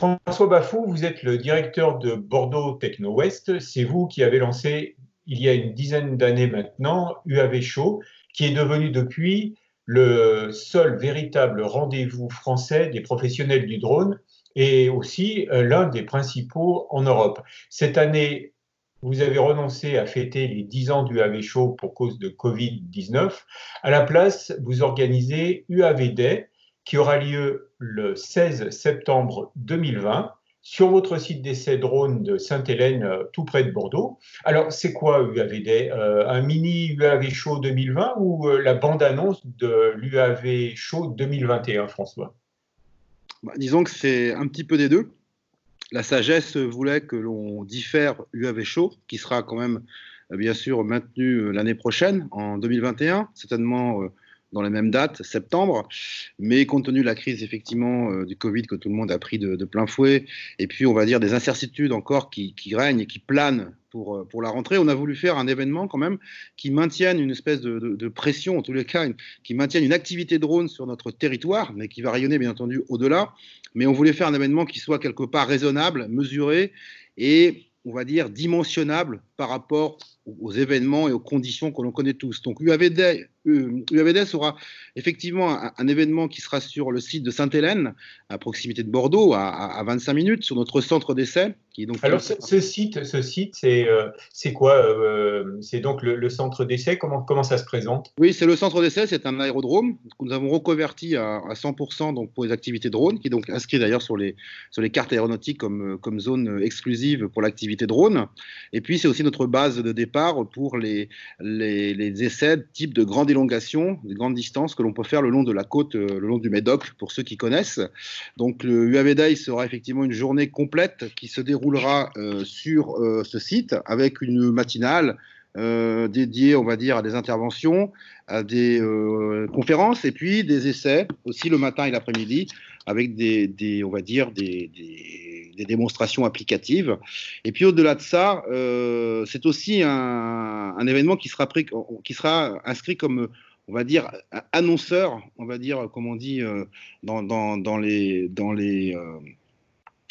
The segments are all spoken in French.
François Bafou, vous êtes le directeur de Bordeaux Techno West. C'est vous qui avez lancé, il y a une dizaine d'années maintenant, UAV Show, qui est devenu depuis le seul véritable rendez-vous français des professionnels du drone et aussi euh, l'un des principaux en Europe. Cette année, vous avez renoncé à fêter les 10 ans du UAV Show pour cause de Covid-19. À la place, vous organisez UAV Day qui aura lieu le 16 septembre 2020 sur votre site d'essai drone de Sainte-Hélène, euh, tout près de Bordeaux. Alors, c'est quoi UAVD euh, Un mini UAV Show 2020 ou euh, la bande-annonce de l'UAV Show 2021, François? Bah, Disons que c'est un petit peu des deux. La sagesse voulait que l'on diffère UAV Show, qui sera quand même, bien sûr, maintenu l'année prochaine, en 2021, certainement dans les mêmes dates, septembre. Mais compte tenu de la crise effectivement euh, du Covid que tout le monde a pris de, plein fouet, et puis on va dire des incertitudes encore qui, règnent et qui planent pour, euh, pour la rentrée, on a voulu faire un événement quand même qui maintienne une espèce de, pression, en tous les cas, qui maintienne une activité drone sur notre territoire, mais qui va rayonner bien entendu au-delà. Mais on voulait faire un événement qui soit quelque part raisonnable, mesuré et on va dire dimensionnable par rapport aux événements et aux conditions que l'on connaît tous. Donc UAVD, UAVD sera effectivement un, événement qui sera sur le site de Sainte-Hélène, à proximité de Bordeaux, à, 25 minutes, sur notre centre d'essai. Donc Alors ce, site, ce site, c'est euh, c'est quoi euh, C'est donc le, centre d'essai? Comment comment ça se présente? Oui, c'est le centre d'essai. C'est un aérodrome que nous avons reconverti à, 100% donc pour les activités drone, qui est donc inscrit d'ailleurs sur les sur les cartes aéronautiques comme comme zone exclusive pour l'activité drone. Et puis c'est aussi notre base de départ pour les essais type de grande élongation, de grandes distances que l'on peut faire le long de la côte, euh, le long du Médoc, pour ceux qui connaissent. Donc le UAV sera effectivement une journée complète qui se déroulera euh, sur euh, ce site avec une matinale dédiée, on va dire, à des interventions, à des conférences et puis des essais aussi le matin et l'après-midi avec des, on va dire, des, démonstrations applicatives. Et puis au-delà de ça, euh, c'est aussi un, événement qui sera, qui sera inscrit comme on va dire annonceur, on va dire comme on dit euh, dans, dans, les dans les euh,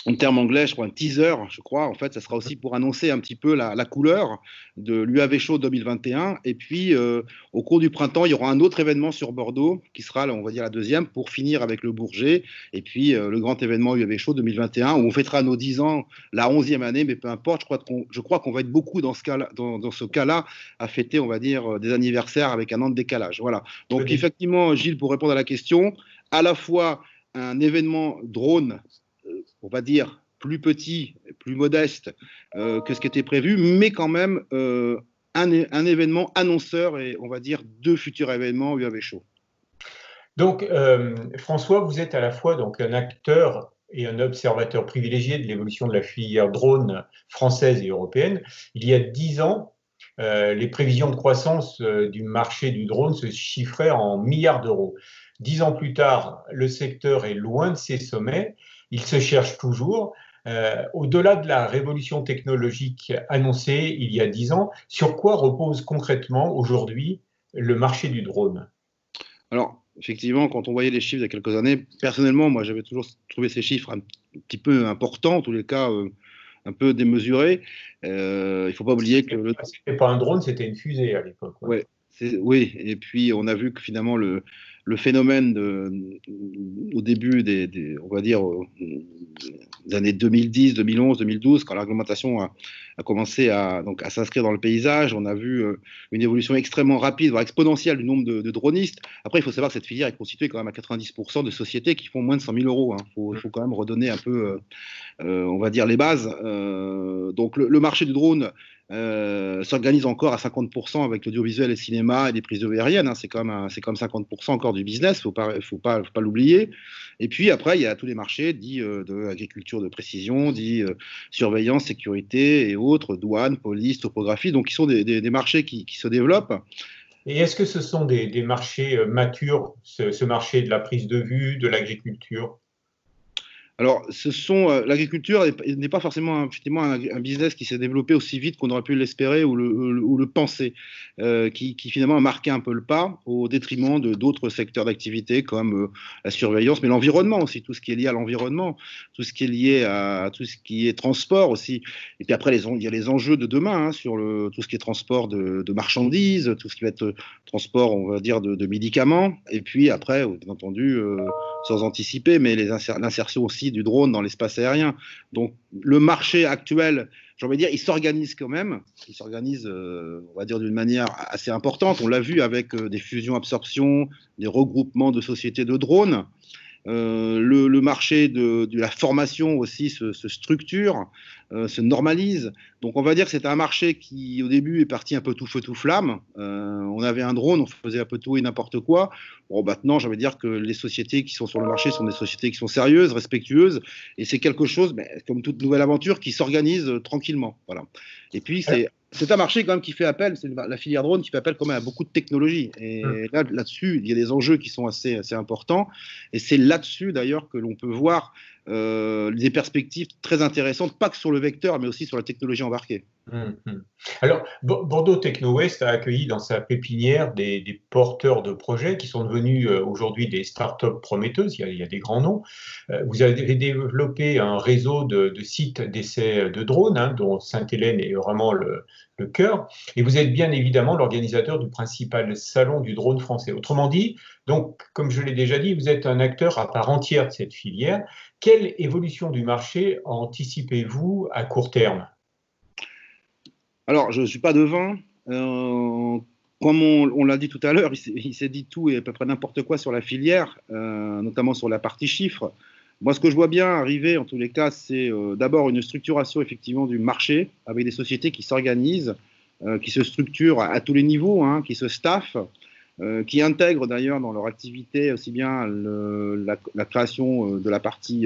en termes anglais, je crois un teaser, je crois. En fait, ça sera aussi pour annoncer un petit peu la, couleur de l'UAV Show 2021. Et puis, euh, au cours du printemps, il y aura un autre événement sur Bordeaux qui sera, on va dire, la deuxième pour finir avec le Bourget. Et puis, euh, le grand événement UAV Show 2021 où on fêtera nos 10 ans, la 11e année, mais peu importe. Je crois qu'on, je crois qu'on va être beaucoup dans ce cas-là, dans, ce cas-là, à fêter, on va dire, euh, des anniversaires avec un an de décalage. Voilà. Donc, effectivement, Gilles, pour répondre à la question, à la fois un événement drone on va dire, plus petit, plus modeste euh, que ce qui était prévu, mais quand même euh, un, événement annonceur et on va dire deux futurs événements UAV Show. Donc, euh, François, vous êtes à la fois donc, un acteur et un observateur privilégié de l'évolution de la filière drone française et européenne. Il y a dix ans, les prévisions de croissance du marché du drone se chiffraient en milliards d'euros. Dix ans plus tard, le secteur est loin de ses sommets il se cherche toujours. Euh, au-delà de la révolution technologique annoncée il y a dix ans, sur quoi repose concrètement aujourd'hui le marché du drone? Alors, effectivement, quand on voyait les chiffres il y a quelques années, personnellement, moi, j'avais toujours trouvé ces chiffres un petit peu importants, en tous les cas, euh, un peu démesurés. Euh, il ne faut pas oublier que... Le... C'était pas un drone, c'était une fusée à l'époque. oui, et puis on a vu que finalement le, le phénomène de, au début des, on va dire, des années 2010, 2011, 2012, quand la réglementation a, commencé à, donc, à s'inscrire dans le paysage, on a vu euh, une évolution extrêmement rapide, voire exponentielle du nombre de, dronistes. Après, il faut savoir que cette filière est constituée quand même à 90% de sociétés qui font moins de 100 000 euros. Il hein. faut, quand même redonner un peu, euh, euh, on va dire, les bases. donc le, marché du drone euh, s'organise encore à 50% avec l'audiovisuel et le cinéma et les prises de aériennes. Hein. C'est comme c'est comme 50% encore du business, pas, faut pas, faut pas l'oublier. Et puis après, il y a tous les marchés dits euh, de l'agriculture de précision, dits euh, surveillance, sécurité et autres, douane, police, topographie, donc qui sont des, des, marchés qui, qui, se développent. Et est-ce que ce sont des, des marchés matures, ce, ce marché de la prise de vue, de l'agriculture? Alors, ce sont euh, l'agriculture n'est pas forcément effectivement un, business qui s'est développé aussi vite qu'on aurait pu l'espérer ou le, penser, euh, qui, finalement a marqué un peu le pas au détriment de d'autres secteurs d'activité comme euh, la surveillance, mais l'environnement aussi, tout ce qui est lié à l'environnement, tout ce qui est lié à tout ce qui est transport aussi. Et puis après, il y a les enjeux de demain hein, sur tout ce qui est transport de, marchandises, tout ce qui va être transport, on va dire, de, médicaments. Et puis après, bien entendu, sans anticiper, mais l'insertion aussi du drone dans l'espace aérien. Donc le marché actuel, j'ai envie de dire, il s'organise quand même. Il s'organise, euh, on va dire, d'une manière assez importante. On l'a vu avec euh, des fusions-absorptions, des regroupements de sociétés de drones. Euh, le, marché de, la formation aussi se, structure, euh, se normalise. Donc on va dire que c'est un marché qui au début est parti un peu tout feu tout flamme. Euh, on avait un drone, on faisait un peu tout et n'importe quoi. Bon maintenant, j'aimerais dire que les sociétés qui sont sur le marché sont des sociétés qui sont sérieuses, respectueuses, et c'est quelque chose, mais, comme toute nouvelle aventure, qui s'organise tranquillement. Voilà. Et puis c'est c'est un marché quand même qui fait appel, c'est la filière drone qui fait appel quand même à beaucoup de technologies. Et hum. là, là-dessus, il y a des enjeux qui sont assez, assez importants. Et c'est là-dessus d'ailleurs que l'on peut voir euh, des perspectives très intéressantes, pas que sur le vecteur, mais aussi sur la technologie embarquée. Hum, hum. Alors, Bordeaux Techno West a accueilli dans sa pépinière des, porteurs de projets qui sont devenus euh, aujourd'hui des startups prometteuses. Il y, a, des grands noms. Euh, vous avez développé un réseau de, sites d'essais de drones, hein, dont Sainte-Hélène est vraiment le, le cœur. Et vous êtes bien évidemment l'organisateur du principal salon du drone français. Autrement dit, donc, comme je l'ai déjà dit, vous êtes un acteur à part entière de cette filière. Quelle évolution du marché anticipez-vous à court terme? Alors, je ne suis pas devin. Euh, comme on, l'a dit tout à l'heure, il s'est dit tout et à peu près n'importe quoi sur la filière, euh, notamment sur la partie chiffres. Moi, ce que je vois bien arriver, en tous les cas, c'est euh, d'abord une structuration effectivement du marché avec des sociétés qui s'organisent, qui se structurent à, tous les niveaux, hein, qui se staffent, qui intègrent d'ailleurs dans leur activité aussi bien la, création de la partie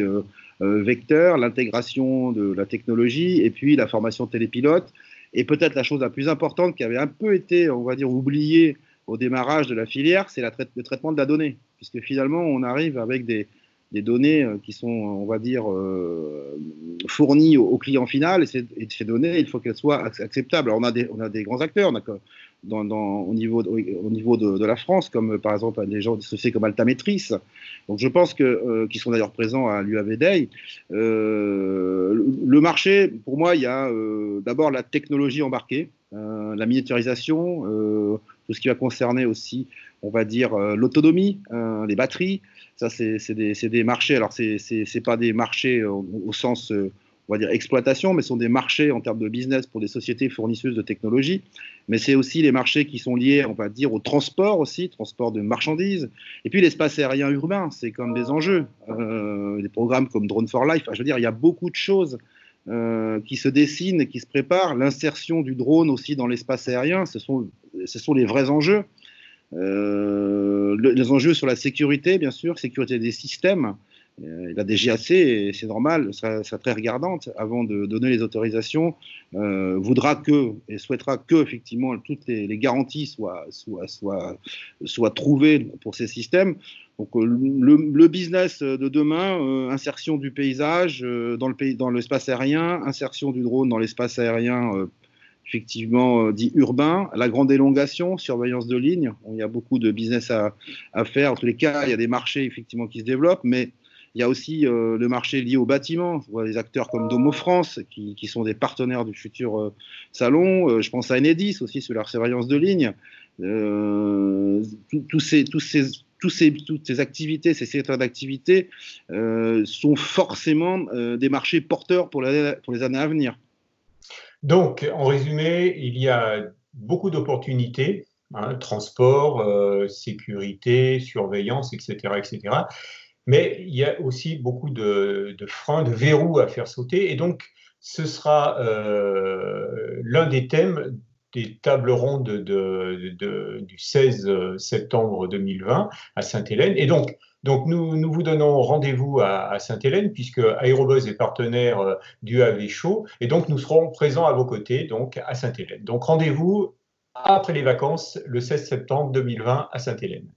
vecteur, l'intégration de la technologie et puis la formation télépilote. Et peut-être la chose la plus importante qui avait un peu été, on va dire, oubliée au démarrage de la filière, c'est le traitement de la donnée, puisque finalement, on arrive avec des, données euh, qui sont, on va dire, euh, fournies au, client final. Et, ces données, il faut qu'elles soient acceptables. Alors, on a des, on grands acteurs au niveau, de, au niveau de, la France, comme par exemple des gens associés comme Altametris. Donc, je pense que, euh, qui sont d'ailleurs présents à l'UAV Day. le marché, pour moi, il y a d'abord la technologie embarquée, la miniaturisation, tout ce qui va concerner aussi, on va dire, l'autonomie, les batteries. Ça, c'est des, des, marchés. Alors, ce n'est pas des marchés au, sens, euh, on va dire, exploitation, mais sont des marchés en termes de business pour des sociétés fournisseuses de technologies. Mais c'est aussi les marchés qui sont liés, on va dire, au transport aussi, transport de marchandises. Et puis, l'espace aérien urbain, c'est comme des enjeux. Euh, des programmes comme Drone for Life. je veux dire, il y a beaucoup de choses. Euh, qui se dessinent, qui se préparent. L'insertion du drone aussi dans l'espace aérien, ce sont, ce sont les vrais enjeux. Euh, les enjeux sur la sécurité, bien sûr, sécurité des systèmes. Euh, la DGAC, c'est normal, sera, très regardante avant de donner les autorisations, euh, voudra que et souhaitera que effectivement toutes les, garanties soient, soient, soient, trouvées pour ces systèmes. Donc le, business de demain, insertion du paysage dans le pays, dans l'espace aérien, insertion du drone dans l'espace aérien effectivement euh, dit urbain, la grande élongation, surveillance de ligne. Il y a beaucoup de business à, faire. En tous les cas, il y a des marchés effectivement qui se développent, mais il y a aussi euh, le marché lié au bâtiment. On voit des acteurs comme Domo France qui, sont des partenaires du futur euh, salon. je pense à Enedis aussi sur la surveillance de ligne. toutes ces activités, ces secteurs d'activité sont forcément des marchés porteurs pour, les années à venir. Donc, en résumé, il y a beaucoup d'opportunités, hein, transport, euh, sécurité, surveillance, etc., etc. Mais il y a aussi beaucoup de, freins, de verrous à faire sauter. Et donc, ce sera euh, l'un des thèmes des tables rondes du 16 septembre 2020 à Sainte-Hélène. Et donc, donc nous, nous vous donnons rendez-vous à, Sainte-Hélène puisque Aérobuzz est partenaire euh, du AV Show et donc nous serons présents à vos côtés donc à Sainte-Hélène. Donc rendez-vous après les vacances le 16 septembre 2020 à Sainte-Hélène.